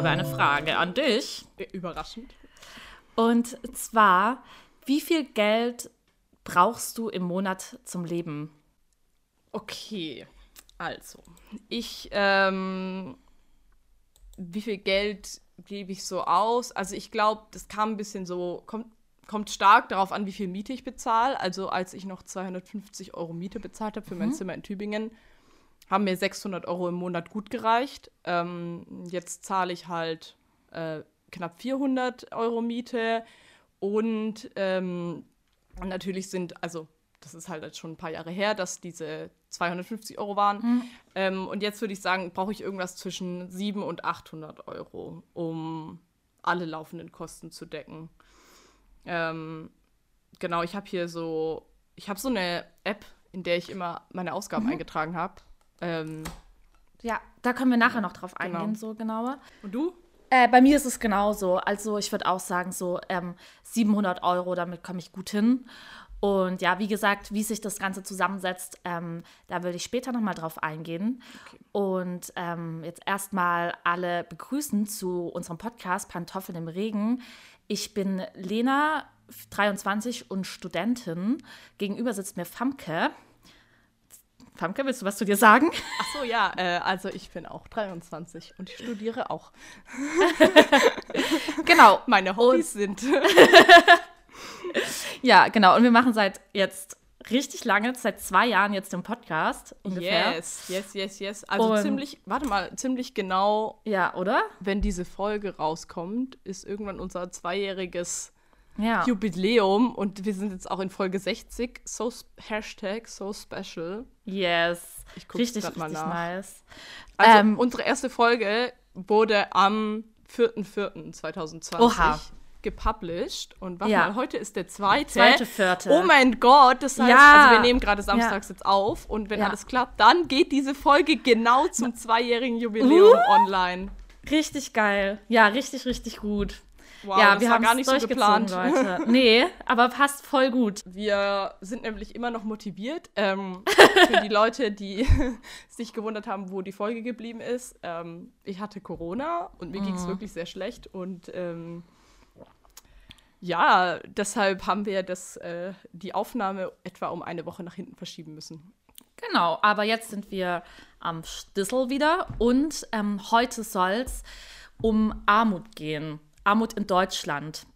Habe eine Frage an dich. Überraschend. Und zwar, wie viel Geld brauchst du im Monat zum Leben? Okay, also, ich, ähm, wie viel Geld gebe ich so aus? Also ich glaube, das kam ein bisschen so, kommt, kommt stark darauf an, wie viel Miete ich bezahle. Also als ich noch 250 Euro Miete bezahlt habe für mein Zimmer in Tübingen, haben mir 600 Euro im Monat gut gereicht. Ähm, jetzt zahle ich halt äh, knapp 400 Euro Miete und ähm, natürlich sind, also das ist halt schon ein paar Jahre her, dass diese 250 Euro waren. Ähm, und jetzt würde ich sagen, brauche ich irgendwas zwischen 700 und 800 Euro, um alle laufenden Kosten zu decken. Ähm, genau, ich habe hier so, ich habe so eine App, in der ich immer meine Ausgaben eingetragen habe. Ähm, Ja, da können wir nachher noch drauf Genau. eingehen, so genauer. und du? Äh, bei mir ist es genauso. Also ich würde auch sagen, so ähm, 700 Euro, damit komme ich gut hin. Und ja, wie gesagt, wie sich das Ganze zusammensetzt, ähm, da würde ich später nochmal drauf eingehen. Und ähm, jetzt erstmal alle begrüßen zu unserem Podcast Pantoffeln im Regen. Ich bin Lena, 23 und Studentin. Gegenüber sitzt mir Famke. Famke, willst du was zu dir sagen? Ach so, ja, äh, also ich bin auch 23 und ich studiere auch. Genau. Meine Hobbys sind. Ja, genau. Und wir machen seit jetzt richtig lange, seit zwei Jahren jetzt den Podcast ungefähr. Yes, yes, yes, yes. Also Und- ziemlich, warte mal, ziemlich genau, Ja, oder? wenn diese Folge rauskommt, ist irgendwann unser zweijähriges Ja. Jubiläum und wir sind jetzt auch in Folge 60. So Hashtag so special. Yes. Ich guck's richtig, grad mal richtig nach. nice. Also Ähm, unsere erste Folge wurde am 4.4.2020 Oha. gepublished. Und warte Ja. mal, heute ist der zweite. Zweite, vierte. Oh mein Gott, das heißt, Ja. also wir nehmen gerade samstags jetzt auf und wenn Ja. alles klappt, dann geht diese Folge genau zum zweijährigen Jubiläum online. Richtig geil. Ja, richtig, richtig gut. Wow, ja, das wir haben gar nicht so geplant. Leute. Nee, aber passt voll gut. Wir sind nämlich immer noch motiviert. Ähm, für die Leute, die sich gewundert haben, wo die Folge geblieben ist. Ähm, ich hatte Corona und mir ging Mhm. es wirklich sehr schlecht. Und ähm, ja, deshalb haben wir das, äh, die Aufnahme etwa um eine Woche nach hinten verschieben müssen. Genau, aber jetzt sind wir am Stissel wieder und ähm, heute soll es um Armut gehen. Armut in Deutschland.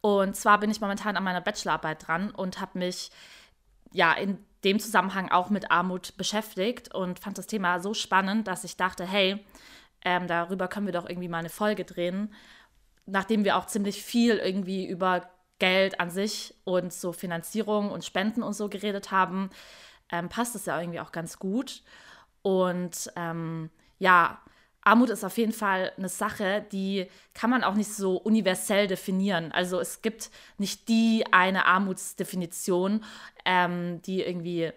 Und zwar bin ich momentan an meiner Bachelorarbeit dran und habe mich ja in dem Zusammenhang auch mit Armut beschäftigt und fand das Thema so spannend, dass ich dachte, hey, ähm, darüber können wir doch irgendwie mal eine Folge drehen, nachdem wir auch ziemlich viel irgendwie über Geld an sich und so Finanzierung und Spenden und so geredet haben, ähm, passt es ja irgendwie auch ganz gut. Und ähm, ja, Armut ist auf jeden Fall eine Sache, die kann man auch nicht so universell definieren. Also es gibt nicht die eine Armutsdefinition, ähm, die irgendwie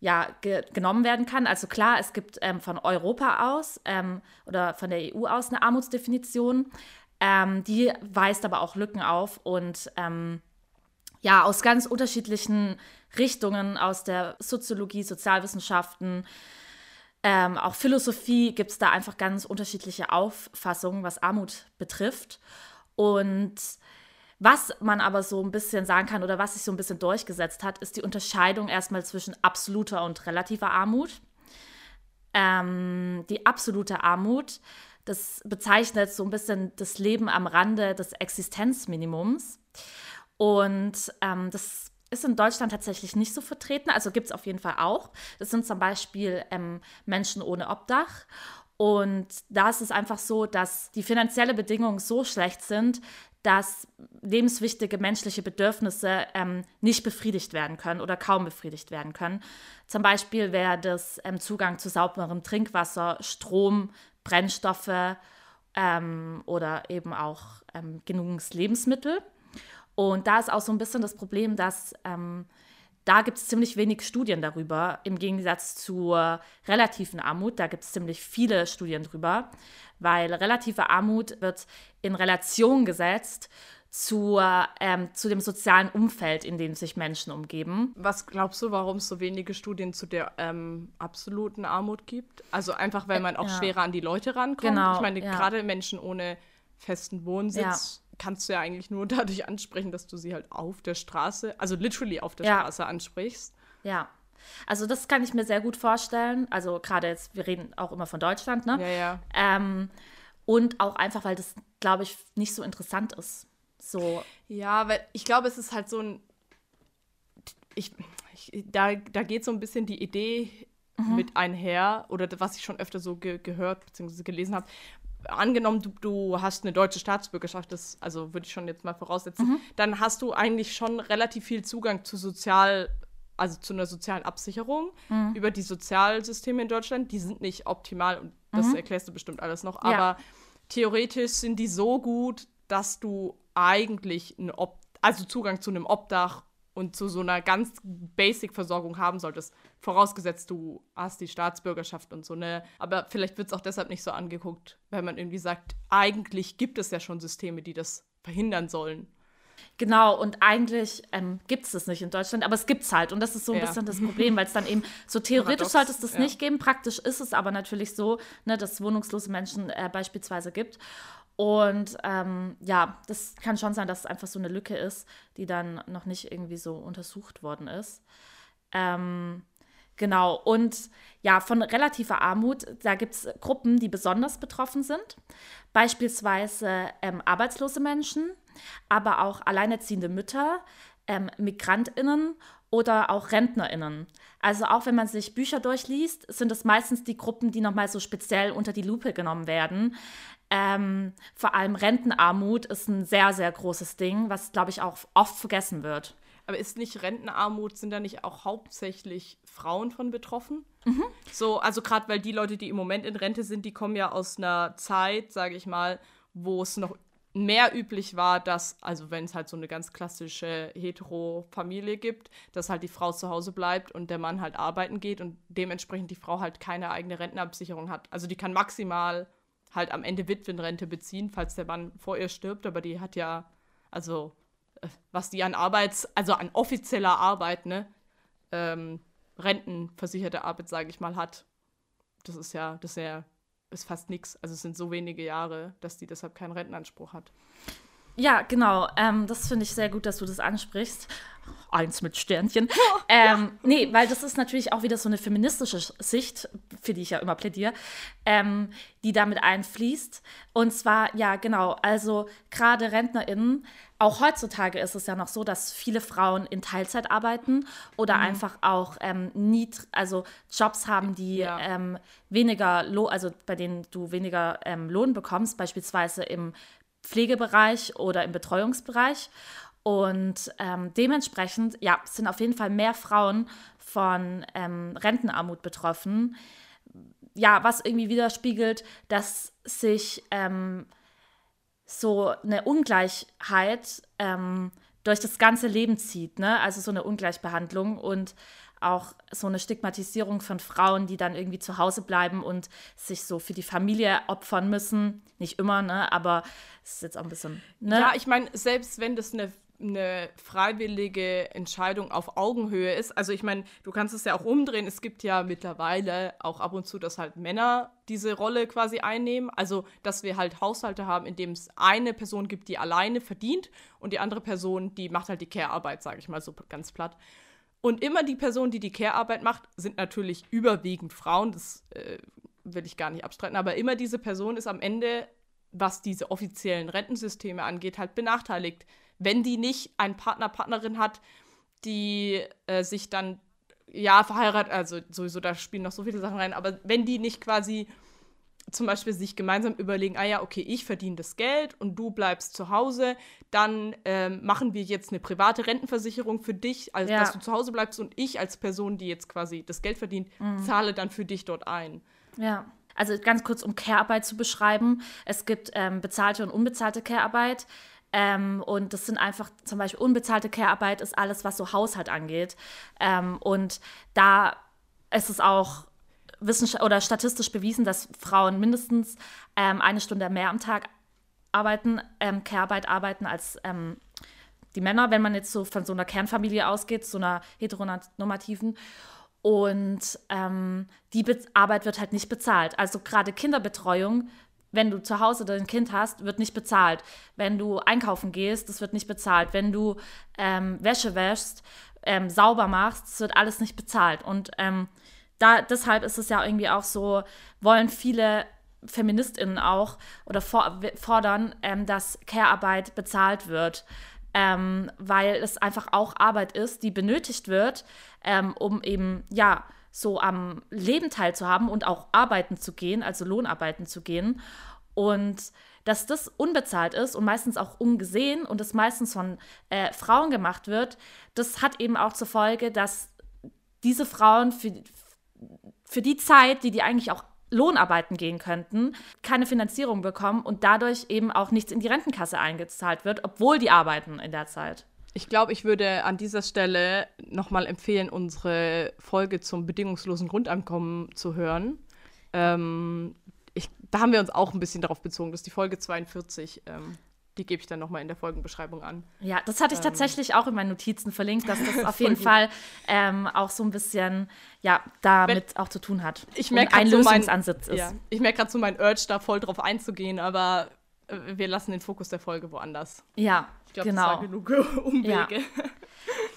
ja, ge genommen werden kann. Also klar, es gibt ähm, von Europa aus ähm, oder von der EU aus eine Armutsdefinition. Ähm, die weist aber auch Lücken auf und ähm, ja, aus ganz unterschiedlichen Richtungen, aus der Soziologie, Sozialwissenschaften, ähm, auch Philosophie gibt es da einfach ganz unterschiedliche Auffassungen, was Armut betrifft. Und was man aber so ein bisschen sagen kann oder was sich so ein bisschen durchgesetzt hat, ist die Unterscheidung erstmal zwischen absoluter und relativer Armut. Ähm, die absolute Armut, das bezeichnet so ein bisschen das Leben am Rande des Existenzminimums. Und ähm, das ist in Deutschland tatsächlich nicht so vertreten. Also gibt es auf jeden Fall auch. Das sind zum Beispiel ähm, Menschen ohne Obdach. Und da ist es einfach so, dass die finanziellen Bedingungen so schlecht sind, dass lebenswichtige menschliche Bedürfnisse ähm, nicht befriedigt werden können oder kaum befriedigt werden können. Zum Beispiel wäre das ähm, Zugang zu sauberem Trinkwasser, Strom, Brennstoffe ähm, oder eben auch ähm, genügend Lebensmittel. Und da ist auch so ein bisschen das Problem, dass ähm, da gibt es ziemlich wenig Studien darüber, im Gegensatz zur relativen Armut. Da gibt es ziemlich viele Studien drüber, weil relative Armut wird in Relation gesetzt zu, ähm, zu dem sozialen Umfeld, in dem sich Menschen umgeben. Was glaubst du, warum es so wenige Studien zu der ähm, absoluten Armut gibt? Also einfach, weil man auch ja. schwerer an die Leute rankommt. Genau, ich meine, ja. gerade Menschen ohne festen Wohnsitz ja. Kannst du ja eigentlich nur dadurch ansprechen, dass du sie halt auf der Straße, also literally auf der Straße ansprichst. Ja. Also das kann ich mir sehr gut vorstellen. Also gerade jetzt, wir reden auch immer von Deutschland, ne? Ja, ja. Ähm, und auch einfach, weil das, glaube ich, nicht so interessant ist. So. Ja, weil ich glaube, es ist halt so ein. Ich, ich da, da geht so ein bisschen die Idee mhm. mit einher, oder was ich schon öfter so ge gehört bzw. gelesen habe. Angenommen, du, du, hast eine deutsche Staatsbürgerschaft, das also würde ich schon jetzt mal voraussetzen, mhm. dann hast du eigentlich schon relativ viel Zugang zu sozial also zu einer sozialen Absicherung mhm. über die Sozialsysteme in Deutschland. Die sind nicht optimal und das mhm. erklärst du bestimmt alles noch. Aber ja. theoretisch sind die so gut, dass du eigentlich einen Ob also Zugang zu einem Obdach und zu so einer ganz Basic-Versorgung haben solltest. Vorausgesetzt, du hast die Staatsbürgerschaft und so, ne? Aber vielleicht wird es auch deshalb nicht so angeguckt, weil man irgendwie sagt, eigentlich gibt es ja schon Systeme, die das verhindern sollen. Genau, und eigentlich ähm, gibt es das nicht in Deutschland, aber es gibt es halt. Und das ist so ein ja. bisschen das Problem, weil es dann eben so theoretisch sollte es das ja. nicht geben. Praktisch ist es aber natürlich so, ne, dass es wohnungslose Menschen äh, beispielsweise gibt. Und ähm, ja, das kann schon sein, dass es einfach so eine Lücke ist, die dann noch nicht irgendwie so untersucht worden ist. Ähm, genau, und ja, von relativer Armut, da gibt es Gruppen, die besonders betroffen sind. Beispielsweise ähm, arbeitslose Menschen, aber auch alleinerziehende Mütter, ähm, MigrantInnen oder auch RentnerInnen. Also auch wenn man sich Bücher durchliest, sind es meistens die Gruppen, die nochmal so speziell unter die Lupe genommen werden. Ähm, vor allem Rentenarmut ist ein sehr, sehr großes Ding, was, glaube ich, auch oft vergessen wird. Aber ist nicht Rentenarmut, sind da nicht auch hauptsächlich Frauen von betroffen? Mhm. So, also gerade weil die Leute, die im Moment in Rente sind, die kommen ja aus einer Zeit, sage ich mal, wo es noch mehr üblich war, dass, also wenn es halt so eine ganz klassische hetero-Familie gibt, dass halt die Frau zu Hause bleibt und der Mann halt arbeiten geht und dementsprechend die Frau halt keine eigene Rentenabsicherung hat. Also die kann maximal halt am Ende Witwenrente beziehen, falls der Mann vor ihr stirbt, aber die hat ja, also äh, was die an Arbeits-, also an offizieller Arbeit, ne, ähm, rentenversicherte Arbeit, sage ich mal, hat, das ist ja, das ist ja ist fast nichts. Also es sind so wenige Jahre, dass die deshalb keinen Rentenanspruch hat. Ja, genau. Ähm, das finde ich sehr gut, dass du das ansprichst. Eins mit Sternchen. ähm, nee, weil das ist natürlich auch wieder so eine feministische Sicht, für die ich ja immer plädiere, ähm, die damit einfließt. Und zwar, ja, genau, also gerade RentnerInnen, auch heutzutage ist es ja noch so, dass viele Frauen in Teilzeit arbeiten oder mhm. einfach auch ähm, nied also Jobs haben, die ja. ähm, weniger Lohn, also bei denen du weniger ähm, Lohn bekommst, beispielsweise im Pflegebereich oder im Betreuungsbereich. Und ähm, dementsprechend, ja, sind auf jeden Fall mehr Frauen von ähm, Rentenarmut betroffen. Ja, was irgendwie widerspiegelt, dass sich ähm, so eine Ungleichheit ähm, durch das ganze Leben zieht, ne? Also so eine Ungleichbehandlung und auch so eine Stigmatisierung von Frauen, die dann irgendwie zu Hause bleiben und sich so für die Familie opfern müssen. Nicht immer, ne? Aber es ist jetzt auch ein bisschen. Ne? Ja, ich meine, selbst wenn das eine eine freiwillige Entscheidung auf Augenhöhe ist. Also ich meine, du kannst es ja auch umdrehen. Es gibt ja mittlerweile auch ab und zu, dass halt Männer diese Rolle quasi einnehmen. Also dass wir halt Haushalte haben, in dem es eine Person gibt, die alleine verdient und die andere Person, die macht halt die Care-Arbeit, sage ich mal so ganz platt. Und immer die Person, die die Care-Arbeit macht, sind natürlich überwiegend Frauen. Das äh, will ich gar nicht abstreiten. Aber immer diese Person ist am Ende, was diese offiziellen Rentensysteme angeht, halt benachteiligt. Wenn die nicht einen Partner, Partnerin hat, die äh, sich dann, ja, verheiratet, also sowieso, da spielen noch so viele Sachen rein, aber wenn die nicht quasi zum Beispiel sich gemeinsam überlegen, ah ja, okay, ich verdiene das Geld und du bleibst zu Hause, dann ähm, machen wir jetzt eine private Rentenversicherung für dich, also ja. dass du zu Hause bleibst und ich als Person, die jetzt quasi das Geld verdient, mhm. zahle dann für dich dort ein. Ja. Also ganz kurz, um Care-Arbeit zu beschreiben. Es gibt ähm, bezahlte und unbezahlte Care-Arbeit. Ähm, und das sind einfach zum Beispiel unbezahlte Care-Arbeit ist alles, was so Haushalt angeht. Ähm, und da ist es auch wissenschaftlich oder statistisch bewiesen, dass Frauen mindestens ähm, eine Stunde mehr am Tag arbeiten, ähm, Care-Arbeit arbeiten als ähm, die Männer, wenn man jetzt so von so einer Kernfamilie ausgeht, so einer heteronormativen. Und ähm, die Be Arbeit wird halt nicht bezahlt. Also gerade Kinderbetreuung, wenn du zu Hause dein Kind hast, wird nicht bezahlt. Wenn du einkaufen gehst, das wird nicht bezahlt. Wenn du ähm, Wäsche wäschst, ähm, sauber machst, das wird alles nicht bezahlt. Und ähm, da, deshalb ist es ja irgendwie auch so, wollen viele FeministInnen auch oder for fordern, ähm, dass Care-Arbeit bezahlt wird ähm, weil es einfach auch Arbeit ist, die benötigt wird, ähm, um eben, ja, so am Leben teilzuhaben und auch arbeiten zu gehen, also Lohnarbeiten zu gehen. Und dass das unbezahlt ist und meistens auch ungesehen und das meistens von äh, Frauen gemacht wird, das hat eben auch zur Folge, dass diese Frauen für, für die Zeit, die die eigentlich auch Lohnarbeiten gehen könnten, keine Finanzierung bekommen und dadurch eben auch nichts in die Rentenkasse eingezahlt wird, obwohl die arbeiten in der Zeit. Ich glaube, ich würde an dieser Stelle nochmal empfehlen, unsere Folge zum bedingungslosen Grundeinkommen zu hören. Ähm, ich, da haben wir uns auch ein bisschen darauf bezogen. Das ist die Folge 42. Ähm, die gebe ich dann nochmal in der Folgenbeschreibung an. Ja, das hatte ich ähm, tatsächlich auch in meinen Notizen verlinkt, dass das auf jeden Fall ähm, auch so ein bisschen ja, damit Wenn, auch zu tun hat. Ich merke ein so Lösungsansatz mein, ist. Ja, ich merke gerade so mein Urge, da voll drauf einzugehen, aber äh, wir lassen den Fokus der Folge woanders. Ja, ich glaub, genau. Das war genug Umwege. Ja.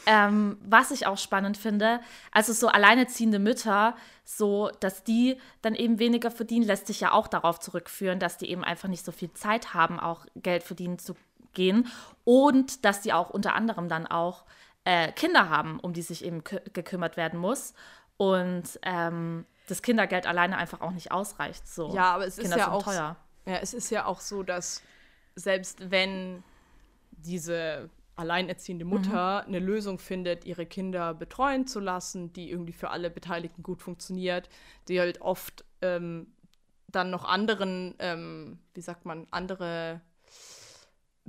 ähm, was ich auch spannend finde, also so alleinerziehende Mütter, so dass die dann eben weniger verdienen, lässt sich ja auch darauf zurückführen, dass die eben einfach nicht so viel Zeit haben, auch Geld verdienen zu gehen und dass die auch unter anderem dann auch äh, Kinder haben, um die sich eben gekümmert werden muss und ähm, das Kindergeld alleine einfach auch nicht ausreicht. So. Ja, aber es Kinder ist ja auch teuer. Ja, es ist ja auch so, dass selbst wenn diese alleinerziehende mhm. Mutter mhm. eine Lösung findet, ihre Kinder betreuen zu lassen, die irgendwie für alle Beteiligten gut funktioniert, die halt oft ähm, dann noch anderen, ähm, wie sagt man, andere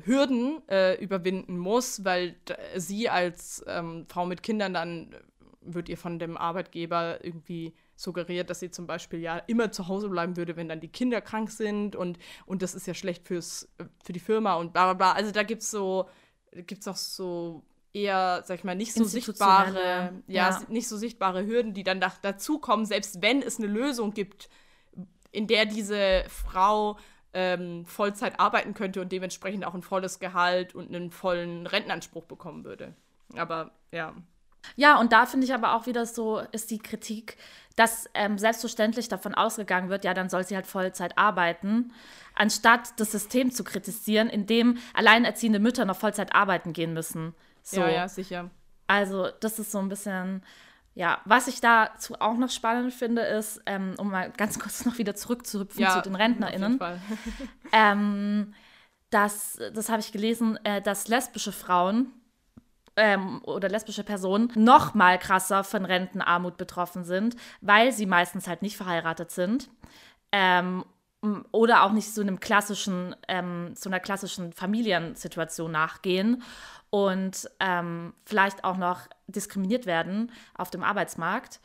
Hürden äh, überwinden muss, weil sie als ähm, Frau mit Kindern dann wird ihr von dem Arbeitgeber irgendwie suggeriert, dass sie zum Beispiel ja immer zu Hause bleiben würde, wenn dann die Kinder krank sind und, und das ist ja schlecht fürs, für die Firma und bla bla bla. Also da gibt es so gibt es auch so eher, sag ich mal, nicht so sichtbare, ja, ja, nicht so sichtbare Hürden, die dann da, dazukommen, selbst wenn es eine Lösung gibt, in der diese Frau ähm, Vollzeit arbeiten könnte und dementsprechend auch ein volles Gehalt und einen vollen Rentenanspruch bekommen würde. Aber ja. Ja, und da finde ich aber auch wieder so, ist die Kritik, dass ähm, selbstverständlich davon ausgegangen wird, ja, dann soll sie halt Vollzeit arbeiten, anstatt das System zu kritisieren, in dem alleinerziehende Mütter noch Vollzeit arbeiten gehen müssen. So. Ja, ja, sicher. Also, das ist so ein bisschen, ja, was ich dazu auch noch spannend finde, ist, ähm, um mal ganz kurz noch wieder zurückzuhüpfen ja, zu den RentnerInnen. ähm, dass, das habe ich gelesen, äh, dass lesbische Frauen ähm, oder lesbische Personen noch mal krasser von Rentenarmut betroffen sind, weil sie meistens halt nicht verheiratet sind. Oder auch nicht so einem klassischen, ähm, so einer klassischen Familiensituation nachgehen und ähm, vielleicht auch noch diskriminiert werden auf dem Arbeitsmarkt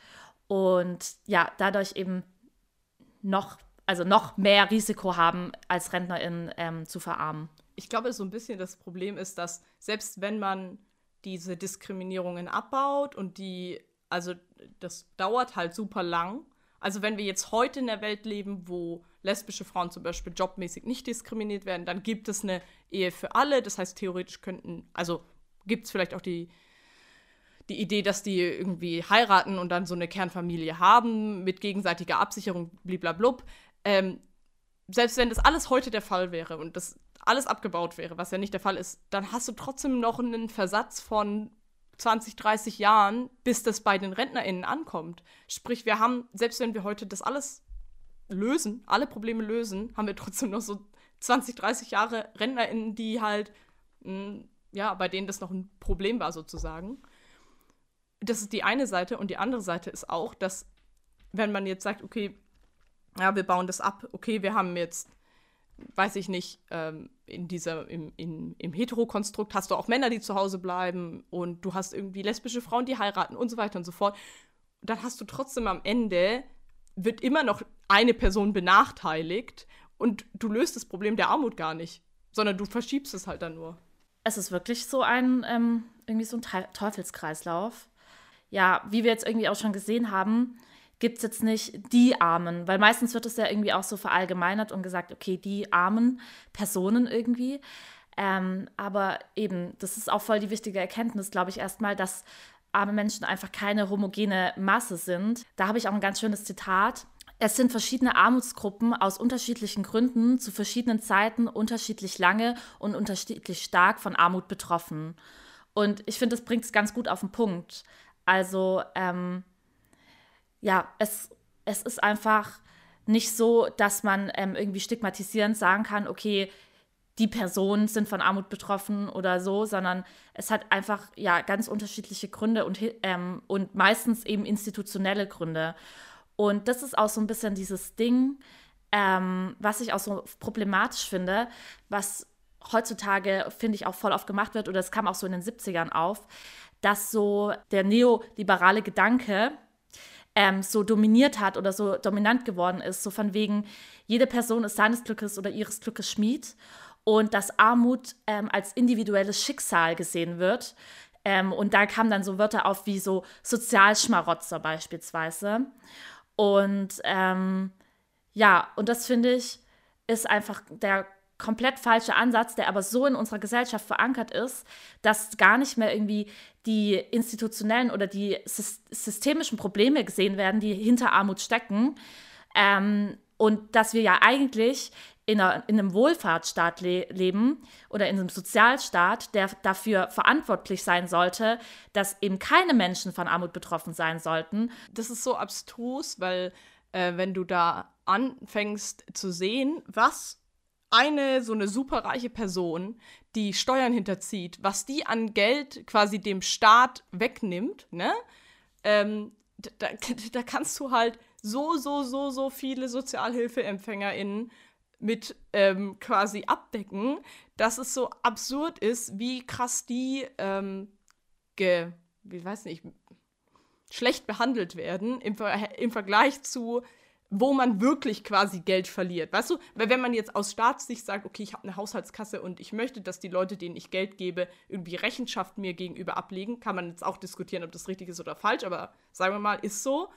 und ja, dadurch eben noch, also noch mehr Risiko haben, als RentnerInnen ähm, zu verarmen. Ich glaube, so ein bisschen das Problem ist, dass selbst wenn man diese Diskriminierungen abbaut und die, also das dauert halt super lang. Also wenn wir jetzt heute in der Welt leben, wo lesbische Frauen zum Beispiel jobmäßig nicht diskriminiert werden, dann gibt es eine Ehe für alle. Das heißt, theoretisch könnten, also gibt es vielleicht auch die, die Idee, dass die irgendwie heiraten und dann so eine Kernfamilie haben mit gegenseitiger Absicherung, bliblablub. Ähm, selbst wenn das alles heute der Fall wäre und das alles abgebaut wäre, was ja nicht der Fall ist, dann hast du trotzdem noch einen Versatz von 20, 30 Jahren, bis das bei den RentnerInnen ankommt. Sprich, wir haben, selbst wenn wir heute das alles lösen, alle Probleme lösen, haben wir trotzdem noch so 20, 30 Jahre RentnerInnen, die halt, mh, hm, ja, bei denen das noch ein Problem war sozusagen. Das ist die eine Seite und die andere Seite ist auch, dass wenn man jetzt sagt, okay, ja, wir bauen das ab, okay, wir haben jetzt weiß ich nicht, ähm, in dieser, im, in, im Heterokonstrukt hast du auch Männer, die zu Hause bleiben und du hast irgendwie lesbische Frauen, die heiraten und so weiter und so fort. Dann hast du trotzdem am Ende, wird immer noch eine Person benachteiligt und du löst das Problem der Armut gar nicht. sondern du verschiebst es halt dann nur. Es ist wirklich so ein, ähm, irgendwie so ein Teufelskreislauf. Ja, wie wir jetzt irgendwie auch schon gesehen haben, gibt es jetzt nicht die Armen, weil meistens wird es ja irgendwie auch so verallgemeinert und gesagt, okay, die armen Personen irgendwie. Ähm, aber eben, das ist auch voll die wichtige Erkenntnis, glaube ich, erstmal, dass arme Menschen einfach keine homogene Masse sind. Da habe ich auch ein ganz schönes Zitat. Es sind verschiedene Armutsgruppen aus unterschiedlichen Gründen zu verschiedenen Zeiten unterschiedlich lange und unterschiedlich stark von Armut betroffen. Und ich finde, das bringt es ganz gut auf den Punkt. Also, ähm, ja, es, es ist einfach nicht so, dass man ähm, irgendwie stigmatisierend sagen kann, okay, die Personen sind von Armut betroffen oder so, sondern es hat einfach ja ganz unterschiedliche Gründe und, ähm, und meistens eben institutionelle Gründe. Und das ist auch so ein bisschen dieses Ding, ähm, was ich auch so problematisch finde, was heutzutage, finde ich, auch voll oft gemacht wird, oder es kam auch so in den 70ern auf, dass so der neoliberale Gedanke ähm, so dominiert hat oder so dominant geworden ist, so von wegen, jede Person ist seines Glückes oder ihres Glückes Schmied und dass Armut ähm, als individuelles Schicksal gesehen wird. Ähm, und da kamen dann so Wörter auf wie so Sozialschmarotzer beispielsweise. Und ähm, ja, und das finde ich ist einfach der komplett falsche Ansatz, der aber so in unserer Gesellschaft verankert ist, dass gar nicht mehr irgendwie die institutionellen oder die systemischen Probleme gesehen werden, die hinter Armut stecken. Ähm, und dass wir ja eigentlich in, einer, in einem Wohlfahrtsstaat le leben oder in einem Sozialstaat, der dafür verantwortlich sein sollte, dass eben keine Menschen von Armut betroffen sein sollten. Das ist so abstrus, weil äh, wenn du da anfängst zu sehen, was eine so eine superreiche Person, die Steuern hinterzieht, was die an Geld quasi dem Staat wegnimmt, ne? Ähm, da, da kannst du halt so, so, so, so viele SozialhilfeempfängerInnen mit ähm, quasi abdecken, dass es so absurd ist, wie krass die ähm, ge, wie weiß nicht, schlecht behandelt werden im, Ver im Vergleich zu wo man wirklich quasi Geld verliert. Weißt du, weil wenn man jetzt aus Staatssicht sagt, okay, ich habe eine Haushaltskasse und ich möchte, dass die Leute, denen ich Geld gebe, irgendwie Rechenschaft mir gegenüber ablegen, kann man jetzt auch diskutieren, ob das richtig ist oder falsch, aber sagen wir mal, ist so,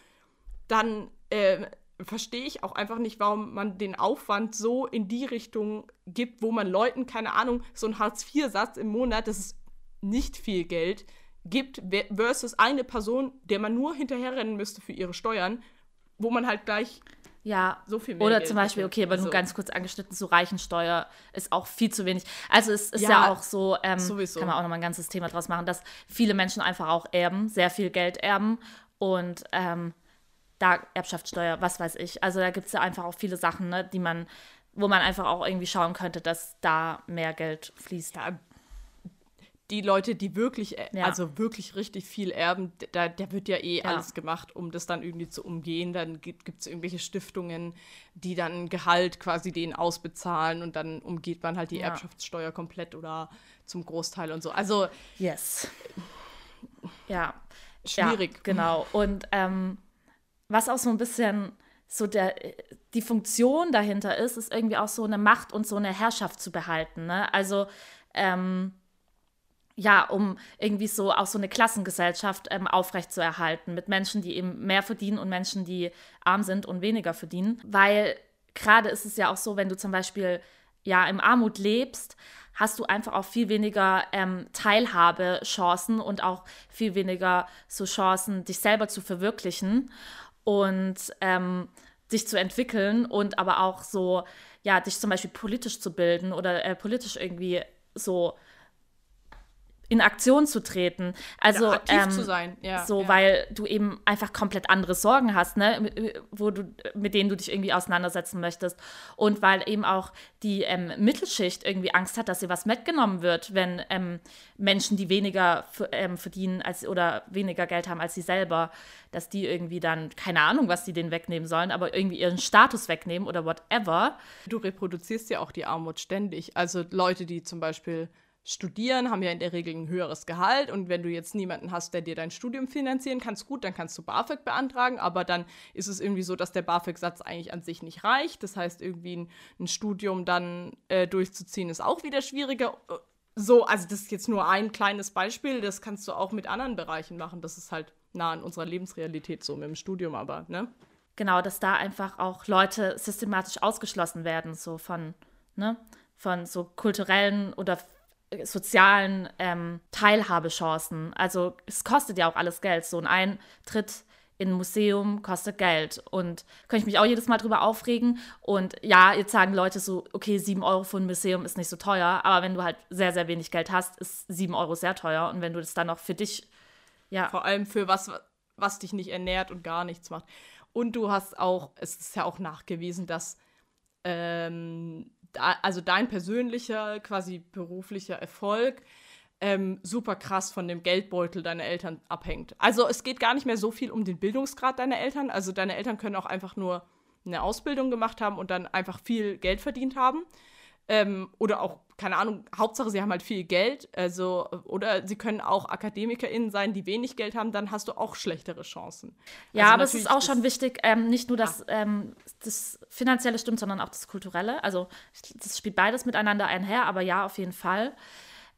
dann äh, verstehe ich auch einfach nicht, warum man den Aufwand so in die Richtung gibt, wo man Leuten, keine Ahnung, so einen Hartz-IV-Satz im Monat, das ist nicht viel Geld, gibt, versus eine Person, der man nur hinterherrennen müsste für ihre Steuern, wo man halt gleich ja, so viel mehr. Oder Geld zum Beispiel, okay, aber also. nur ganz kurz angeschnitten, so Reichensteuer ist auch viel zu wenig. Also es ist ja, ja auch so, ähm, sowieso. kann man auch nochmal ein ganzes Thema draus machen, dass viele Menschen einfach auch erben, sehr viel Geld erben und ähm, da Erbschaftssteuer, was weiß ich. Also da gibt es ja einfach auch viele Sachen, ne, die man, wo man einfach auch irgendwie schauen könnte, dass da mehr Geld fließt. Ja, die Leute, die wirklich, äh, ja. also wirklich richtig viel erben, da, da wird ja eh ja. alles gemacht, um das dann irgendwie zu umgehen. Dann gibt es irgendwelche Stiftungen, die dann Gehalt quasi denen ausbezahlen und dann umgeht man halt die ja. Erbschaftssteuer komplett oder zum Großteil und so. Also. Yes. Ja. Schwierig. genau. Und ähm, was auch so ein bisschen so der, die Funktion dahinter ist, ist irgendwie auch so eine Macht und so eine Herrschaft zu behalten. Ne? Also, ähm, ja, um irgendwie so auch so eine Klassengesellschaft ähm, aufrechtzuerhalten mit Menschen, die eben mehr verdienen und Menschen, die arm sind und weniger verdienen. Weil gerade ist es ja auch so, wenn du zum Beispiel ja im Armut lebst, hast du einfach auch viel weniger ähm, Teilhabechancen und auch viel weniger so Chancen, dich selber zu verwirklichen und ähm, sich zu entwickeln und aber auch so, ja, dich zum Beispiel politisch zu bilden oder äh, politisch irgendwie so in Aktion zu treten. Also ja, aktiv ähm, zu sein, ja. So, ja. weil du eben einfach komplett andere Sorgen hast, ne, wo du, mit denen du dich irgendwie auseinandersetzen möchtest. Und weil eben auch die ähm, Mittelschicht irgendwie Angst hat, dass sie was mitgenommen wird, wenn ähm, Menschen, die weniger ähm, verdienen als oder weniger Geld haben als sie selber, dass die irgendwie dann, keine Ahnung, was die denen wegnehmen sollen, aber irgendwie ihren Status wegnehmen oder whatever. Du reproduzierst ja auch die Armut ständig. Also Leute, die zum Beispiel studieren, haben ja in der Regel ein höheres Gehalt und wenn du jetzt niemanden hast, der dir dein Studium finanzieren kann, gut, dann kannst du BAföG beantragen, aber dann ist es irgendwie so, dass der BAföG-Satz eigentlich an sich nicht reicht. Das heißt, irgendwie ein, ein Studium dann äh, durchzuziehen, ist auch wieder schwieriger. So, also das ist jetzt nur ein kleines Beispiel, das kannst du auch mit anderen Bereichen machen. Das ist halt nah an unserer Lebensrealität so mit dem Studium, aber, ne? Genau, dass da einfach auch Leute systematisch ausgeschlossen werden, so von, ne, von so kulturellen oder sozialen ähm, Teilhabechancen. Also es kostet ja auch alles Geld. So ein Eintritt in ein Museum kostet Geld. Und könnte ich mich auch jedes Mal drüber aufregen. Und ja, jetzt sagen Leute so, okay, sieben Euro für ein Museum ist nicht so teuer. Aber wenn du halt sehr, sehr wenig Geld hast, ist sieben Euro sehr teuer. Und wenn du das dann noch für dich, ja. Vor allem für was, was dich nicht ernährt und gar nichts macht. Und du hast auch, es ist ja auch nachgewiesen, dass ähm, also dein persönlicher, quasi beruflicher Erfolg ähm, super krass von dem Geldbeutel deiner Eltern abhängt. Also es geht gar nicht mehr so viel um den Bildungsgrad deiner Eltern. Also deine Eltern können auch einfach nur eine Ausbildung gemacht haben und dann einfach viel Geld verdient haben. Ähm, oder auch, keine Ahnung, Hauptsache sie haben halt viel Geld. Also, oder sie können auch AkademikerInnen sein, die wenig Geld haben, dann hast du auch schlechtere Chancen. Ja, also aber es ist auch schon wichtig, ähm, nicht nur das, ah. ähm, das Finanzielle stimmt, sondern auch das Kulturelle. Also das spielt beides miteinander einher, aber ja, auf jeden Fall.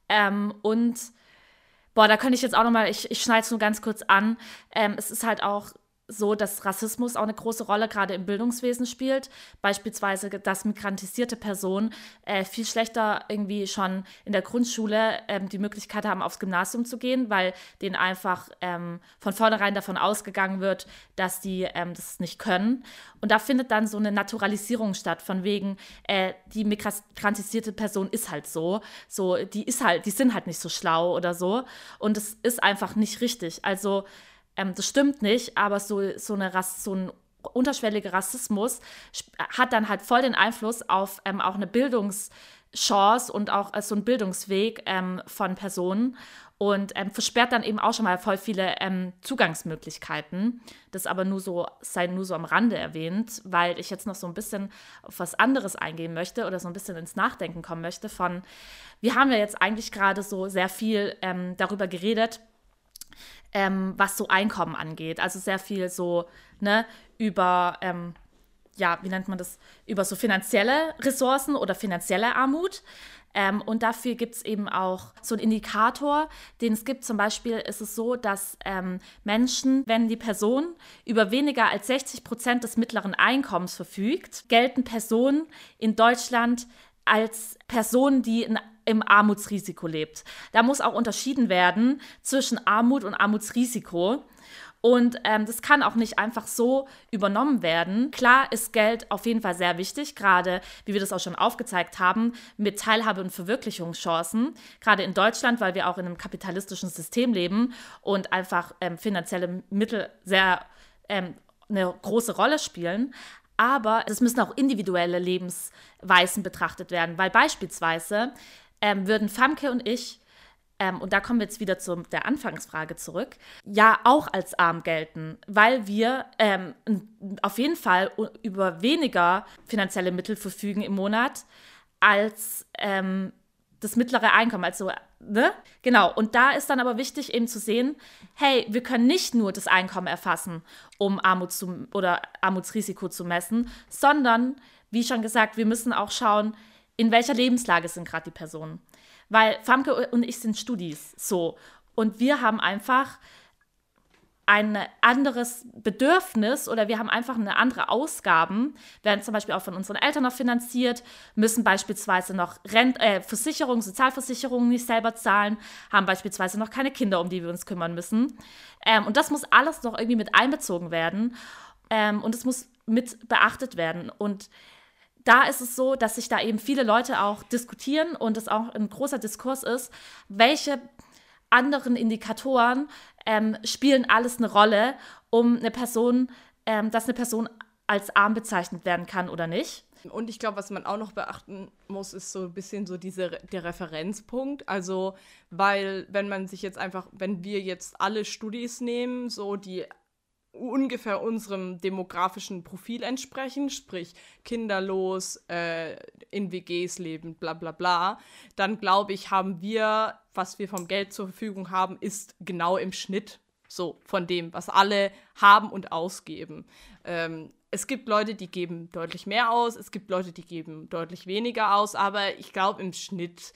Ähm, und boah, da könnte ich jetzt auch nochmal, ich, ich schneide es nur ganz kurz an. Ähm, es ist halt auch so, dass Rassismus auch eine große Rolle gerade im Bildungswesen spielt. Beispielsweise, dass migrantisierte Personen äh, viel schlechter irgendwie schon in der Grundschule ähm, die Möglichkeit haben, aufs Gymnasium zu gehen, weil denen einfach ähm, von vornherein davon ausgegangen wird, dass die ähm, das nicht können. Und da findet dann so eine Naturalisierung statt, von wegen, äh, die migrantisierte Person ist halt so, so, die ist halt, die sind halt nicht so schlau oder so. Und es ist einfach nicht richtig. Also ähm, das stimmt nicht, aber so, so, eine Rass, so ein unterschwelliger Rassismus hat dann halt voll den Einfluss auf ähm, auch eine Bildungschance und auch äh, so einen Bildungsweg ähm, von Personen und ähm, versperrt dann eben auch schon mal voll viele ähm, Zugangsmöglichkeiten. Das aber nur so, sei nur so am Rande erwähnt, weil ich jetzt noch so ein bisschen auf was anderes eingehen möchte oder so ein bisschen ins Nachdenken kommen möchte von, wir haben ja jetzt eigentlich gerade so sehr viel ähm, darüber geredet, ähm, was so Einkommen angeht. Also sehr viel so, ne, über, ähm, ja, wie nennt man das, über so finanzielle Ressourcen oder finanzielle Armut. Ähm, und dafür gibt es eben auch so einen Indikator, den es gibt. Zum Beispiel ist es so, dass ähm, Menschen, wenn die Person über weniger als 60 Prozent des mittleren Einkommens verfügt, gelten Personen in Deutschland als Personen, die ein im Armutsrisiko lebt. Da muss auch unterschieden werden zwischen Armut und Armutsrisiko. Und ähm, das kann auch nicht einfach so übernommen werden. Klar ist Geld auf jeden Fall sehr wichtig, gerade wie wir das auch schon aufgezeigt haben, mit Teilhabe und Verwirklichungschancen. Gerade in Deutschland, weil wir auch in einem kapitalistischen System leben und einfach ähm, finanzielle Mittel sehr ähm, eine große Rolle spielen. Aber es müssen auch individuelle Lebensweisen betrachtet werden, weil beispielsweise ähm, würden Famke und ich, ähm, und da kommen wir jetzt wieder zu der Anfangsfrage zurück, ja auch als arm gelten, weil wir ähm, auf jeden Fall über weniger finanzielle Mittel verfügen im Monat als ähm, das mittlere Einkommen, also ne? Genau. Und da ist dann aber wichtig eben zu sehen, hey, wir können nicht nur das Einkommen erfassen, um Armut zu, oder Armutsrisiko zu messen, sondern wie schon gesagt, wir müssen auch schauen, in welcher Lebenslage sind gerade die Personen. Weil Famke und ich sind Studis, so. Und wir haben einfach ein anderes Bedürfnis oder wir haben einfach eine andere Ausgaben, werden zum Beispiel auch von unseren Eltern noch finanziert, müssen beispielsweise noch Rent äh, Versicherung, Sozialversicherungen nicht selber zahlen, haben beispielsweise noch keine Kinder, um die wir uns kümmern müssen. Ähm, und das muss alles noch irgendwie mit einbezogen werden ähm, und es muss mit beachtet werden. Und da ist es so, dass sich da eben viele Leute auch diskutieren und es auch ein großer Diskurs ist, welche anderen Indikatoren ähm, spielen alles eine Rolle, um eine Person, ähm, dass eine Person als arm bezeichnet werden kann oder nicht. Und ich glaube, was man auch noch beachten muss, ist so ein bisschen so diese, der Referenzpunkt. Also, weil, wenn man sich jetzt einfach, wenn wir jetzt alle Studis nehmen, so die ungefähr unserem demografischen Profil entsprechen, sprich kinderlos, äh, in WGs leben, bla bla bla, dann glaube ich, haben wir, was wir vom Geld zur Verfügung haben, ist genau im Schnitt so von dem, was alle haben und ausgeben. Ähm, es gibt Leute, die geben deutlich mehr aus, es gibt Leute, die geben deutlich weniger aus, aber ich glaube im Schnitt,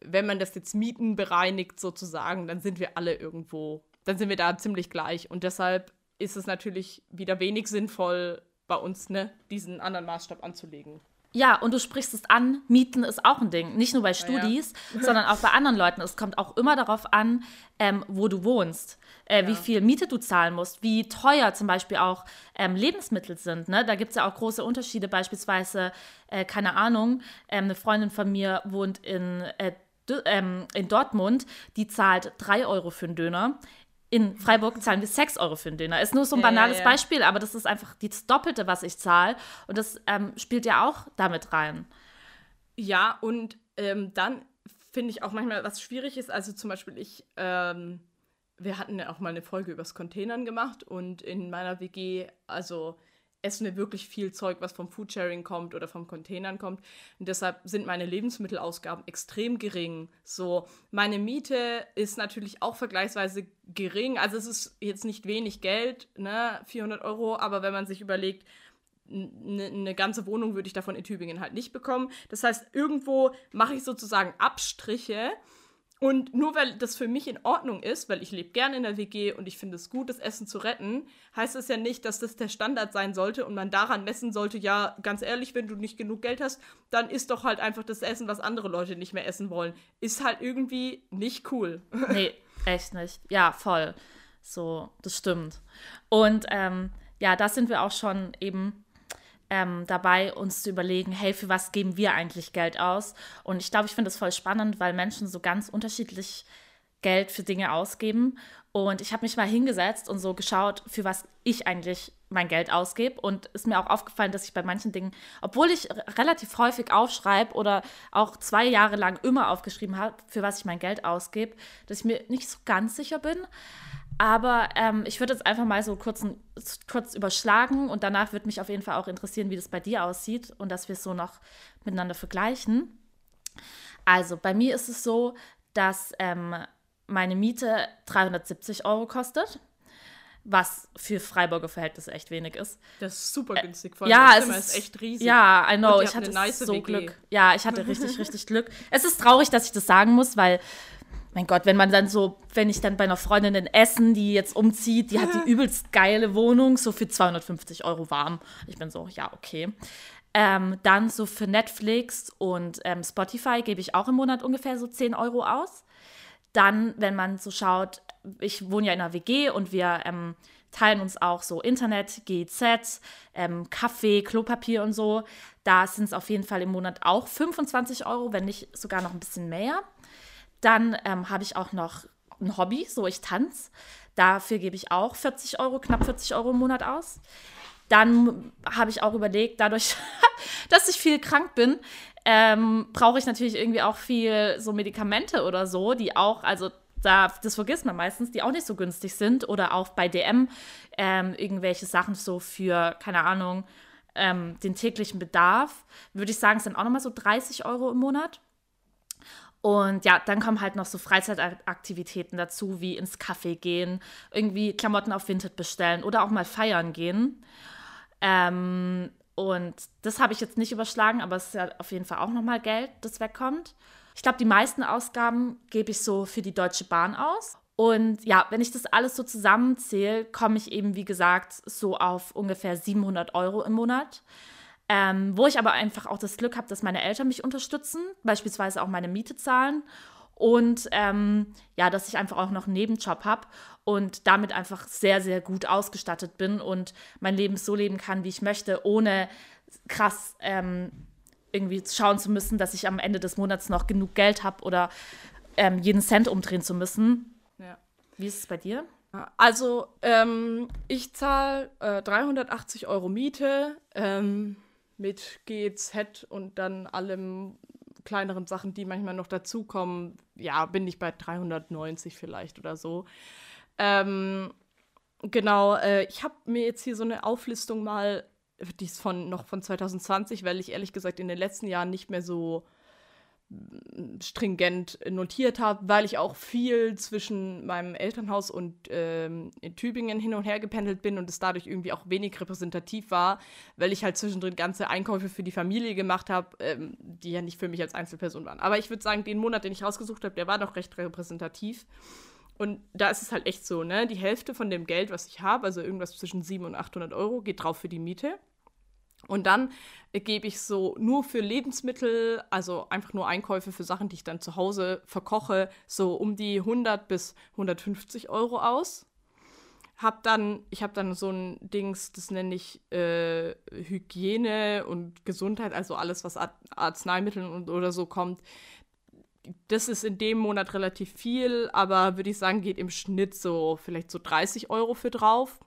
wenn man das jetzt Mieten bereinigt sozusagen, dann sind wir alle irgendwo, dann sind wir da ziemlich gleich und deshalb ist es natürlich wieder wenig sinnvoll, bei uns ne, diesen anderen Maßstab anzulegen. Ja, und du sprichst es an, Mieten ist auch ein Ding. Nicht nur bei Studis, ja, sondern auch bei anderen Leuten. Es kommt auch immer darauf an, ähm, wo du wohnst, äh, ja. wie viel Miete du zahlen musst, wie teuer zum Beispiel auch ähm, Lebensmittel sind. Ne? Da gibt es ja auch große Unterschiede. Beispielsweise, äh, keine Ahnung, ähm, eine Freundin von mir wohnt in, äh, ähm, in Dortmund, die zahlt 3 Euro für einen Döner in Freiburg zahlen wir 6 Euro für einen Döner. Ist nur so ein banales ja, ja, ja. Beispiel, aber das ist einfach das Doppelte, was ich zahle. Und das ähm, spielt ja auch damit rein. Ja, und ähm, dann finde ich auch manchmal, was schwierig ist, also zum Beispiel ich, ähm, wir hatten ja auch mal eine Folge übers Containern gemacht und in meiner WG, also essen wir wirklich viel Zeug, was vom Foodsharing kommt oder vom Containern kommt. Und deshalb sind meine Lebensmittelausgaben extrem gering. So, meine Miete ist natürlich auch vergleichsweise gering. Also es ist jetzt nicht wenig Geld, ne, 400 Euro, aber wenn man sich überlegt, eine, eine ganze Wohnung würde ich davon in Tübingen halt nicht bekommen. Das heißt, irgendwo mache ich sozusagen Abstriche und nur weil das für mich in Ordnung ist, weil ich lebe gerne in der WG und ich finde es gut, das Essen zu retten, heißt es ja nicht, dass das der Standard sein sollte und man daran messen sollte, ja, ganz ehrlich, wenn du nicht genug Geld hast, dann isst doch halt einfach das Essen, was andere Leute nicht mehr essen wollen. Ist halt irgendwie nicht cool. Nee, echt nicht. Ja, voll. So, das stimmt. Und ähm, ja, da sind wir auch schon eben ähm, dabei, uns zu überlegen, hey, für was geben wir eigentlich Geld aus? Und ich glaube, ich finde das voll spannend, weil Menschen so ganz unterschiedlich Geld für Dinge ausgeben. Und ich habe mich mal hingesetzt und so geschaut, für was ich eigentlich mein Geld ausgebe. Und ist mir auch aufgefallen, dass ich bei manchen Dingen, obwohl ich relativ häufig aufschreibe oder auch zwei Jahre lang immer aufgeschrieben habe, für was ich mein Geld ausgebe, dass ich mir nicht so ganz sicher bin. Aber ähm, ich würde jetzt einfach mal so kurz, kurz überschlagen und danach würde mich auf jeden Fall auch interessieren, wie das bei dir aussieht und dass wir es so noch miteinander vergleichen. Also bei mir ist es so, dass ähm, meine Miete 370 Euro kostet, was für Freiburger Verhältnisse echt wenig ist. Das ist super günstig. Vor allem ja, das Zimmer ist, ist echt riesig. Ja, I know. Ich hatte nice so WG. Glück. Ja, ich hatte richtig, richtig Glück. Es ist traurig, dass ich das sagen muss, weil mein Gott, wenn man dann so, wenn ich dann bei einer Freundin in Essen, die jetzt umzieht, die hat die übelst geile Wohnung, so für 250 Euro warm. Ich bin so, ja, okay. Ähm, dann so für Netflix und ähm, Spotify gebe ich auch im Monat ungefähr so 10 Euro aus. Dann, wenn man so schaut, ich wohne ja in einer WG und wir ähm, teilen uns auch so Internet, GZ, ähm, Kaffee, Klopapier und so. Da sind es auf jeden Fall im Monat auch 25 Euro, wenn nicht sogar noch ein bisschen mehr. Dann ähm, habe ich auch noch ein Hobby, so ich tanze. Dafür gebe ich auch 40 Euro, knapp 40 Euro im Monat aus. Dann habe ich auch überlegt, dadurch, dass ich viel krank bin, ähm, brauche ich natürlich irgendwie auch viel so Medikamente oder so, die auch, also da, das vergisst man meistens, die auch nicht so günstig sind. Oder auch bei DM ähm, irgendwelche Sachen so für, keine Ahnung, ähm, den täglichen Bedarf. Würde ich sagen, es sind auch nochmal so 30 Euro im Monat. Und ja, dann kommen halt noch so Freizeitaktivitäten dazu, wie ins Café gehen, irgendwie Klamotten auf Vinted bestellen oder auch mal feiern gehen. Ähm, und das habe ich jetzt nicht überschlagen, aber es ist ja auf jeden Fall auch nochmal Geld, das wegkommt. Ich glaube, die meisten Ausgaben gebe ich so für die Deutsche Bahn aus. Und ja, wenn ich das alles so zusammenzähle, komme ich eben, wie gesagt, so auf ungefähr 700 Euro im Monat. Ähm, wo ich aber einfach auch das Glück habe, dass meine Eltern mich unterstützen, beispielsweise auch meine Miete zahlen und ähm, ja, dass ich einfach auch noch einen Nebenjob habe und damit einfach sehr, sehr gut ausgestattet bin und mein Leben so leben kann, wie ich möchte, ohne krass ähm, irgendwie schauen zu müssen, dass ich am Ende des Monats noch genug Geld habe oder ähm, jeden Cent umdrehen zu müssen. Ja. Wie ist es bei dir? Also, ähm, ich zahle äh, 380 Euro Miete. Ähm, mit GEZ und dann allem kleineren Sachen, die manchmal noch dazukommen, ja, bin ich bei 390 vielleicht oder so. Ähm, genau, äh, ich habe mir jetzt hier so eine Auflistung mal, die ist von, noch von 2020, weil ich ehrlich gesagt in den letzten Jahren nicht mehr so stringent notiert habe, weil ich auch viel zwischen meinem Elternhaus und ähm, in Tübingen hin und her gependelt bin und es dadurch irgendwie auch wenig repräsentativ war, weil ich halt zwischendrin ganze Einkäufe für die Familie gemacht habe, ähm, die ja nicht für mich als Einzelperson waren. Aber ich würde sagen, den Monat, den ich rausgesucht habe, der war noch recht repräsentativ. Und da ist es halt echt so, ne? Die Hälfte von dem Geld, was ich habe, also irgendwas zwischen 700 und 800 Euro, geht drauf für die Miete. Und dann äh, gebe ich so nur für Lebensmittel, also einfach nur Einkäufe für Sachen, die ich dann zu Hause verkoche, so um die 100 bis 150 Euro aus. Hab dann, ich habe dann so ein Dings, das nenne ich äh, Hygiene und Gesundheit, also alles, was Ar Arzneimitteln und, oder so kommt. Das ist in dem Monat relativ viel, aber würde ich sagen, geht im Schnitt so vielleicht so 30 Euro für drauf.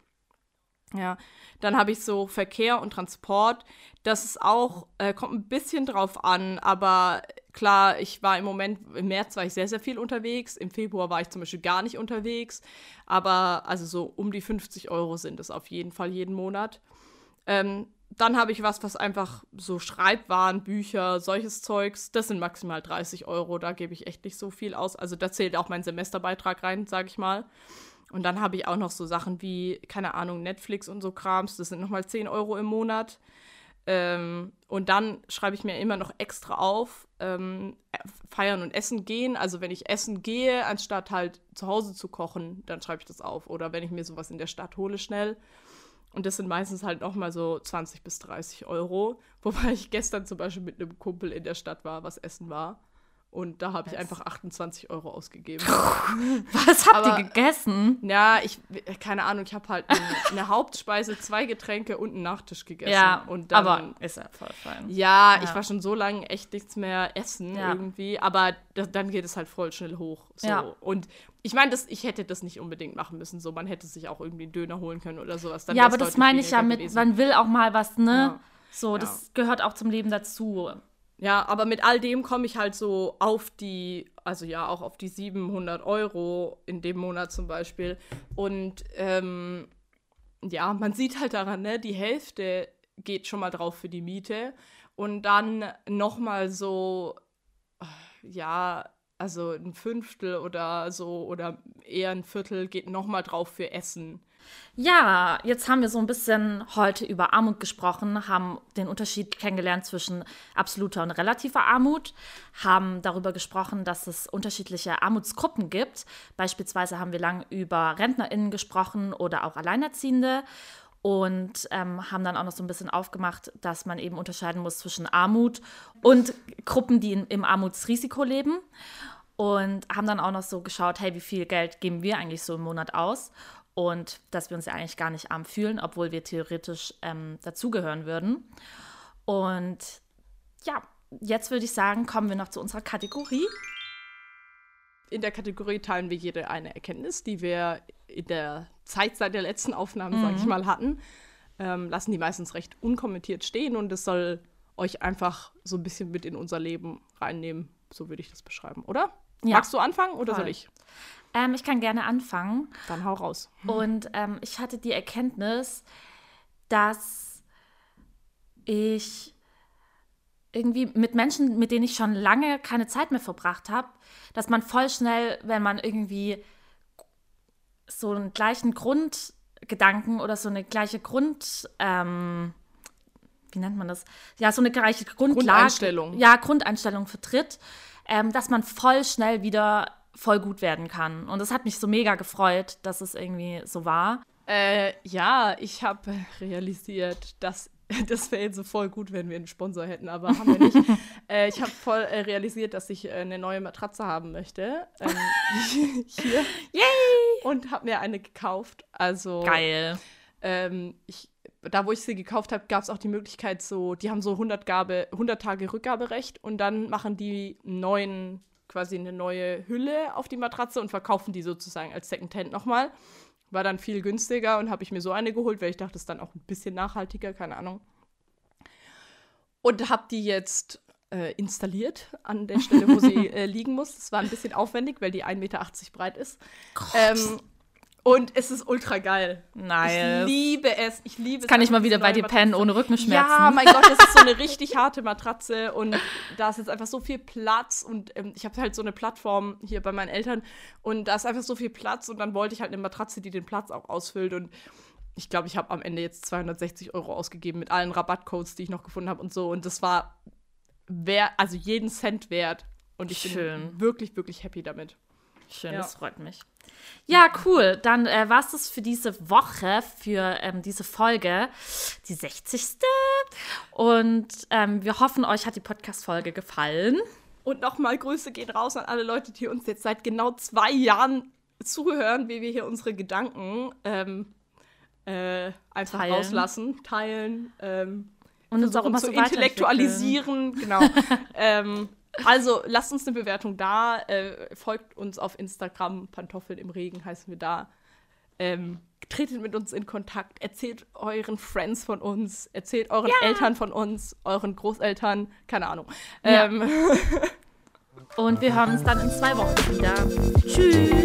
Ja, dann habe ich so Verkehr und Transport. Das ist auch, äh, kommt ein bisschen drauf an, aber klar, ich war im Moment, im März war ich sehr, sehr viel unterwegs. Im Februar war ich zum Beispiel gar nicht unterwegs. Aber also so um die 50 Euro sind es auf jeden Fall jeden Monat. Ähm, dann habe ich was, was einfach so Schreibwaren, Bücher, solches Zeugs. Das sind maximal 30 Euro. Da gebe ich echt nicht so viel aus. Also da zählt auch mein Semesterbeitrag rein, sage ich mal. Und dann habe ich auch noch so Sachen wie, keine Ahnung, Netflix und so Krams. Das sind nochmal 10 Euro im Monat. Ähm, und dann schreibe ich mir immer noch extra auf, ähm, feiern und essen gehen. Also wenn ich essen gehe, anstatt halt zu Hause zu kochen, dann schreibe ich das auf. Oder wenn ich mir sowas in der Stadt hole schnell. Und das sind meistens halt nochmal so 20 bis 30 Euro. Wobei ich gestern zum Beispiel mit einem Kumpel in der Stadt war, was Essen war. Und da habe ich einfach 28 Euro ausgegeben. Was habt Aber, ihr gegessen? Ja, ich, keine Ahnung, ich habe halt eine, eine, Hauptspeise, zwei Getränke und einen Nachtisch gegessen. Ja, und dann, aber ist ja voll fein. Ja, ja, ich war schon so lange echt nichts mehr essen ja. irgendwie. Aber das, dann geht es halt voll schnell hoch. So. Ja. Und ich meine, ich hätte das nicht unbedingt machen müssen. So, man hätte sich auch irgendwie einen Döner holen können oder sowas. Dann ja, aber das meine ich ja mit, gewesen. man will auch mal was, ne? So, das gehört auch zum Leben dazu. Ja, aber mit all dem komme ich halt so auf die, also ja, auch auf die 700 Euro in dem Monat zum Beispiel. Und ähm, ja, man sieht halt daran, ne, die Hälfte geht schon mal drauf für die Miete. Und dann noch mal so, ja, also ein Fünftel oder so oder eher ein Viertel geht noch mal drauf für Essen. Ja, jetzt haben wir so ein bisschen heute über Armut gesprochen, haben den Unterschied kennengelernt zwischen absoluter und relativer Armut, haben darüber gesprochen, dass es unterschiedliche Armutsgruppen gibt. Beispielsweise haben wir lang über RentnerInnen gesprochen oder auch Alleinerziehende und ähm, haben dann auch noch so ein bisschen aufgemacht, dass man eben unterscheiden muss zwischen Armut und Gruppen, die in, im Armutsrisiko leben. Und haben dann auch noch so geschaut, hey, wie viel Geld geben wir eigentlich so im Monat aus? Und dass wir uns ja eigentlich gar nicht arm fühlen, obwohl wir theoretisch ähm, dazugehören würden. Und ja, jetzt würde ich sagen, kommen wir noch zu unserer Kategorie. In der Kategorie teilen wir jede eine Erkenntnis, die wir in der Zeit seit der letzten Aufnahme, mhm. sage ich mal, hatten. Ähm, lassen die meistens recht unkommentiert stehen und es soll euch einfach so ein bisschen mit in unser Leben reinnehmen. So würde ich das beschreiben, oder? Ja. Magst du anfangen oder Voll. soll ich? Ähm, ich kann gerne anfangen. Dann hau raus. Und ähm, ich hatte die Erkenntnis, dass ich irgendwie mit Menschen, mit denen ich schon lange keine Zeit mehr verbracht habe, dass man voll schnell, wenn man irgendwie so einen gleichen Grundgedanken oder so eine gleiche Grund, ähm, wie nennt man das? Ja, so eine gleiche Grundlage. Grundeinstellung. Ja, Grundeinstellung vertritt, ähm, dass man voll schnell wieder voll gut werden kann. Und das hat mich so mega gefreut, dass es irgendwie so war. Äh, ja, ich habe realisiert, dass das wäre jetzt so voll gut, wenn wir einen Sponsor hätten, aber haben wir nicht. äh, ich habe voll äh, realisiert, dass ich äh, eine neue Matratze haben möchte. Ähm, hier. Yay! Und habe mir eine gekauft. Also. Geil. Ähm, ich, da, wo ich sie gekauft habe, gab es auch die Möglichkeit, so, die haben so 100, Gabe, 100 Tage Rückgaberecht und dann machen die neuen quasi eine neue Hülle auf die Matratze und verkaufen die sozusagen als Secondhand nochmal. War dann viel günstiger und habe ich mir so eine geholt, weil ich dachte, das ist dann auch ein bisschen nachhaltiger, keine Ahnung. Und habe die jetzt äh, installiert an der Stelle, wo sie äh, liegen muss. Das war ein bisschen aufwendig, weil die 1,80 Meter breit ist. Ähm, Und es ist ultra geil. Nice. Ich liebe es. Ich liebe es. Kann ich mal wieder bei dir pennen ohne Rückenschmerzen? Ja, mein Gott, das ist so eine richtig harte Matratze und da ist jetzt einfach so viel Platz und ähm, ich habe halt so eine Plattform hier bei meinen Eltern und da ist einfach so viel Platz und dann wollte ich halt eine Matratze, die den Platz auch ausfüllt und ich glaube, ich habe am Ende jetzt 260 Euro ausgegeben mit allen Rabattcodes, die ich noch gefunden habe und so und das war wert, also jeden Cent wert und ich Schön. bin wirklich, wirklich happy damit. Schön, Ja. das freut mich. Ja, cool. Dann äh, war es das für diese Woche, für ähm, diese Folge, die 60. Und ähm, wir hoffen, euch hat die Podcast-Folge gefallen. Und nochmal Grüße gehen raus an alle Leute, die uns jetzt seit genau zwei Jahren zuhören, wie wir hier unsere Gedanken ähm, äh, einfach Teilen. rauslassen, teilen, ähm, Und uns auch immer zu so intellektualisieren. Genau. also lasst uns eine Bewertung da, äh, folgt uns auf Instagram, Pantoffeln im Regen heißen wir da. Ähm, tretet mit uns in Kontakt, erzählt euren Friends von uns, erzählt euren Eltern von uns, euren Großeltern, keine Ahnung. Ja. Ähm, Und wir hören uns dann in zwei Wochen wieder. Tschüss.